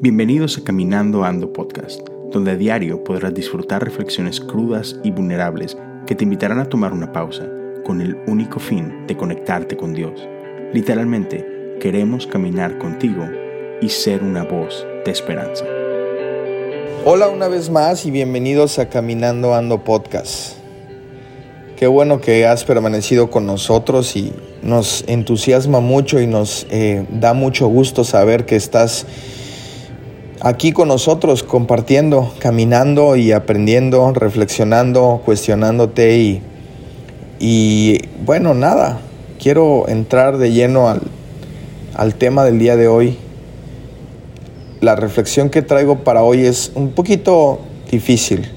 Bienvenidos a Caminando Ando Podcast, donde a diario podrás disfrutar reflexiones crudas y vulnerables que te invitarán a tomar una pausa con el único fin de conectarte con Dios. Literalmente, queremos caminar contigo y ser una voz de esperanza. Hola una vez más y bienvenidos a Caminando Ando Podcast. Qué bueno que has permanecido con nosotros y nos entusiasma mucho y nos eh, da mucho gusto saber que estás aquí con nosotros compartiendo, caminando y aprendiendo, reflexionando, cuestionándote y, y bueno, nada, quiero entrar de lleno al, al tema del día de hoy. La reflexión que traigo para hoy es un poquito difícil.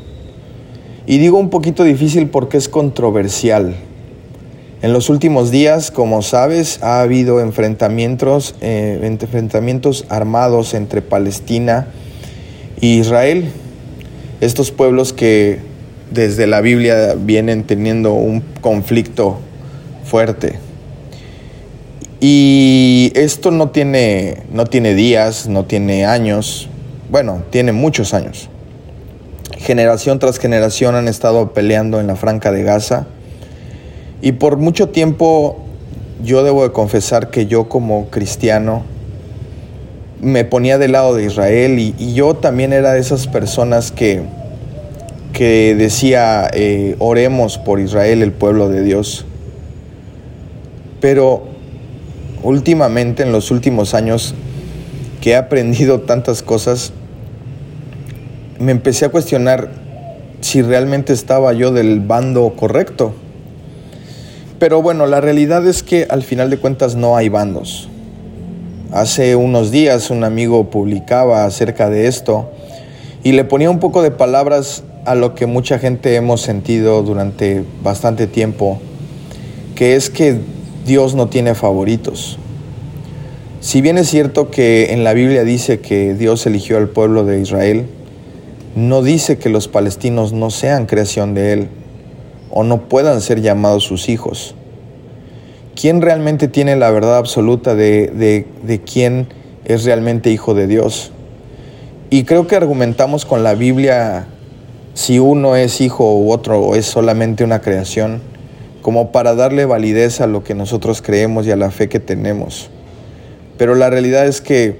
Y digo un poquito difícil porque es controversial. En los últimos días, como sabes, ha habido enfrentamientos, eh, enfrentamientos armados entre Palestina e Israel. Estos pueblos que desde la Biblia vienen teniendo un conflicto fuerte. Y esto no tiene, no tiene días, no tiene años, bueno, tiene muchos años. Generación tras generación han estado peleando en la Franca de Gaza y por mucho tiempo yo debo de confesar que yo como cristiano me ponía del lado de Israel y, yo también era de esas personas que, que decía, eh, oremos por Israel, el pueblo de Dios. Pero últimamente, en los últimos años, que he aprendido tantas cosas, me empecé a cuestionar si realmente estaba yo del bando correcto. Pero bueno, la realidad es que al final de cuentas no hay bandos. Hace unos días un amigo publicaba acerca de esto y le ponía un poco de palabras a lo que mucha gente hemos sentido durante bastante tiempo, que es que Dios no tiene favoritos. Si bien es cierto que en la Biblia dice que Dios eligió al pueblo de Israel, no dice que los palestinos no sean creación de Él o no puedan ser llamados sus hijos. ¿Quién realmente tiene la verdad absoluta de, de, quién es realmente hijo de Dios? Y creo que argumentamos con la Biblia si uno es hijo u otro es solamente una creación, como para darle validez a lo que nosotros creemos y a la fe que tenemos. Pero la realidad es que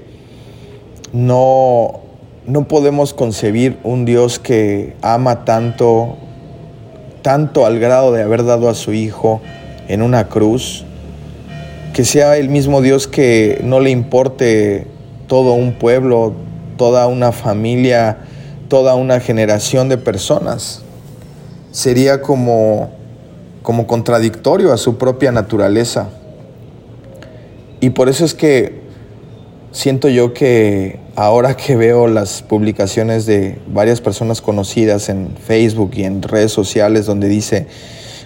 no, no podemos concebir un Dios que ama tanto tanto al grado de haber dado a su Hijo en una cruz, que sea el mismo Dios que no le importe todo un pueblo, toda una familia, toda una generación de personas. Sería como, como contradictorio a su propia naturaleza. Y por eso es que siento yo que ahora que veo las publicaciones de varias personas conocidas en Facebook y en redes sociales donde dice,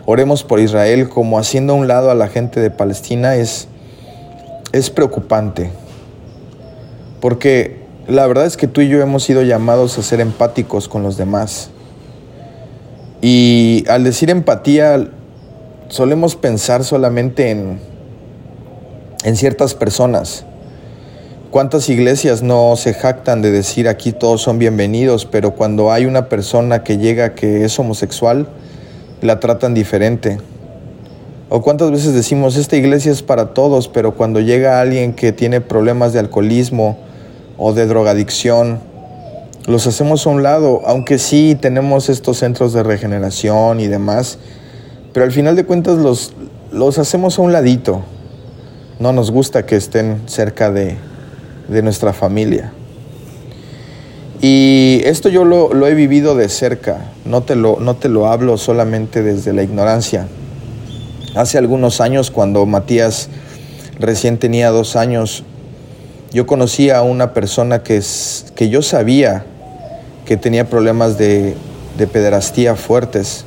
oremos por Israel como haciendo un lado a la gente de Palestina, es, es preocupante. Porque la verdad es que tú y yo hemos sido llamados a ser empáticos con los demás. Y al decir empatía, solemos pensar solamente en, en ciertas personas ¿Cuántas iglesias no se jactan de decir aquí todos son bienvenidos, pero cuando hay una persona que llega que es homosexual, la tratan diferente? ¿O cuántas veces decimos, esta iglesia es para todos, pero cuando llega alguien que tiene problemas de alcoholismo o de drogadicción, los hacemos a un lado, aunque sí tenemos estos centros de regeneración y demás, pero al final de cuentas los, los hacemos a un ladito. No nos gusta que estén cerca de, de nuestra familia. Y esto yo lo, he vivido de cerca, no te, lo, no te lo hablo solamente desde la ignorancia. Hace algunos años, cuando Matías recién tenía dos años, yo conocí a una persona que, que yo sabía que tenía problemas de, de pederastía fuertes.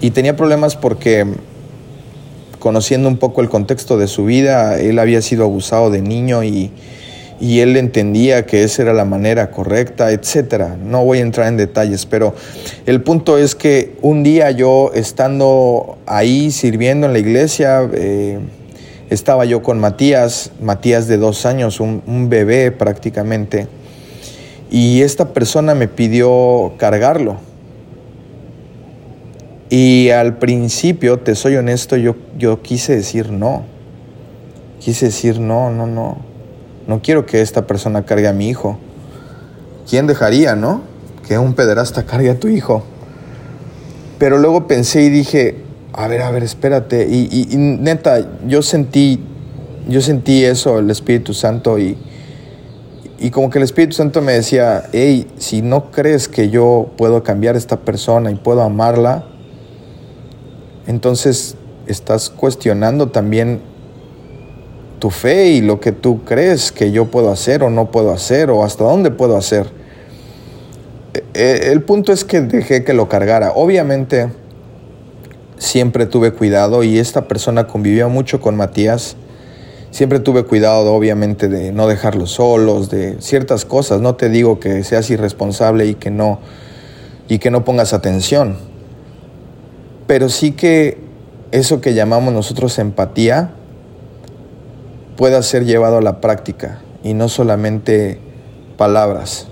Y tenía problemas porque, conociendo un poco el contexto de su vida, él había sido abusado de niño y, él entendía que esa era la manera correcta, etcétera. No voy a entrar en detalles, pero el punto es que un día yo estando ahí sirviendo en la iglesia, eh, estaba yo con Matías, Matías de dos años, un bebé prácticamente, y esta persona me pidió cargarlo. Y al principio, te soy honesto, yo, yo quise decir no. Quise decir no, no, no. No quiero que esta persona cargue a mi hijo. ¿Quién dejaría, no? Que un pederasta cargue a tu hijo. Pero luego pensé y dije, a ver, a ver, espérate. Y, neta, yo sentí, yo sentí eso, el Espíritu Santo, y, y como que el Espíritu Santo me decía, hey, si no crees que yo puedo cambiar a esta persona y puedo amarla, entonces estás cuestionando también tu fe y lo que tú crees que yo puedo hacer o no puedo hacer o hasta dónde puedo hacer. E, e, el punto es que dejé que lo cargara. Obviamente siempre tuve cuidado y esta persona convivió mucho con Matías. Siempre tuve cuidado, obviamente, de no dejarlos solos, de ciertas cosas. No te digo que seas irresponsable y que no, y que no pongas atención pero sí que eso que llamamos nosotros empatía pueda ser llevado a la práctica y no solamente palabras.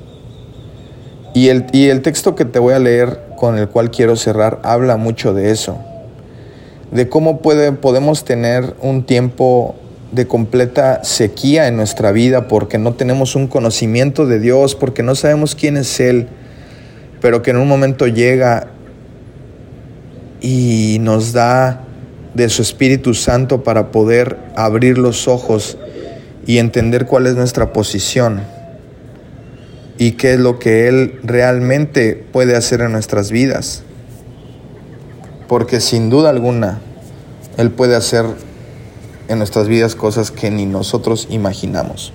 Y el, y el texto que te voy a leer, con el cual quiero cerrar, habla mucho de eso, de cómo puede, podemos tener un tiempo de completa sequía en nuestra vida porque no tenemos un conocimiento de Dios, porque no sabemos quién es Él, pero que en un momento llega y nos da de su Espíritu Santo para poder abrir los ojos y entender cuál es nuestra posición y qué es lo que Él realmente puede hacer en nuestras vidas. Porque sin duda alguna, Él puede hacer en nuestras vidas cosas que ni nosotros imaginamos.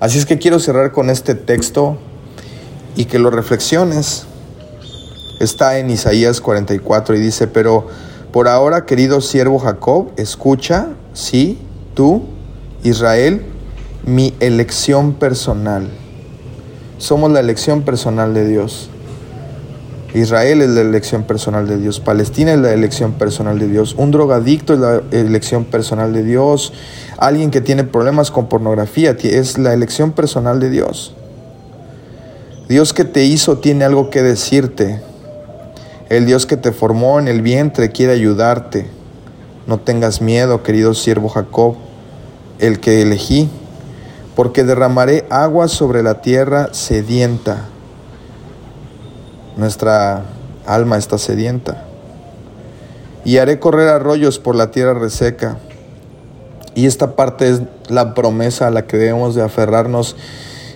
Así es que quiero cerrar con este texto y que lo reflexiones está en Isaías 44 y dice, pero por ahora, querido siervo Jacob, escucha, sí, tú, Israel, mi elección personal. Somos la elección personal de Dios. Israel es la elección personal de Dios. Palestina es la elección personal de Dios. Un drogadicto es la elección personal de Dios. Alguien que tiene problemas con pornografía es la elección personal de Dios. Dios que te hizo tiene algo que decirte. El Dios que te formó en el vientre quiere ayudarte. No tengas miedo, querido siervo Jacob, el que elegí, porque derramaré agua sobre la tierra sedienta. Nuestra alma está sedienta. Y haré correr arroyos por la tierra reseca. Y esta parte es la promesa a la que debemos de aferrarnos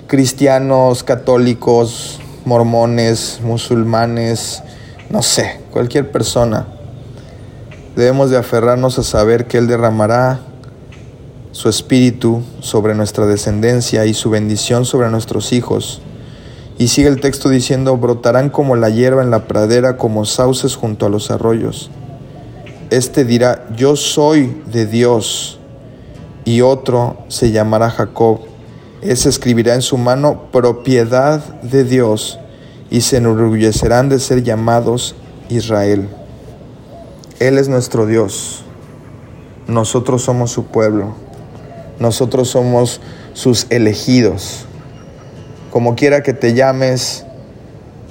cristianos, católicos, mormones, musulmanes, no sé, cualquier persona, debemos de aferrarnos a saber que Él derramará su espíritu sobre nuestra descendencia y su bendición sobre nuestros hijos. Y sigue el texto diciendo, brotarán como la hierba en la pradera, como sauces junto a los arroyos. Este dirá, yo soy de Dios, y otro se llamará Jacob. Ese escribirá en su mano propiedad de Dios y se enorgullecerán de ser llamados Israel. Él es nuestro Dios. Nosotros somos su pueblo. Nosotros somos sus elegidos. Como quiera que te llames,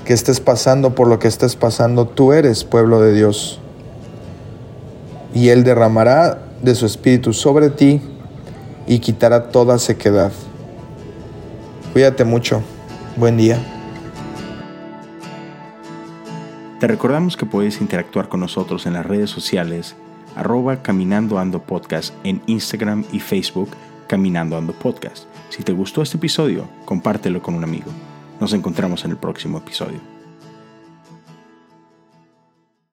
que estés pasando por lo que estés pasando, tú eres pueblo de Dios. Y Él derramará de su espíritu sobre ti y quitará toda sequedad. Cuídate mucho. Buen día. Te recordamos que puedes interactuar con nosotros en las redes sociales arroba Caminando Ando Podcast en Instagram y Facebook Caminando Ando Podcast. Si te gustó este episodio, compártelo con un amigo. Nos encontramos en el próximo episodio.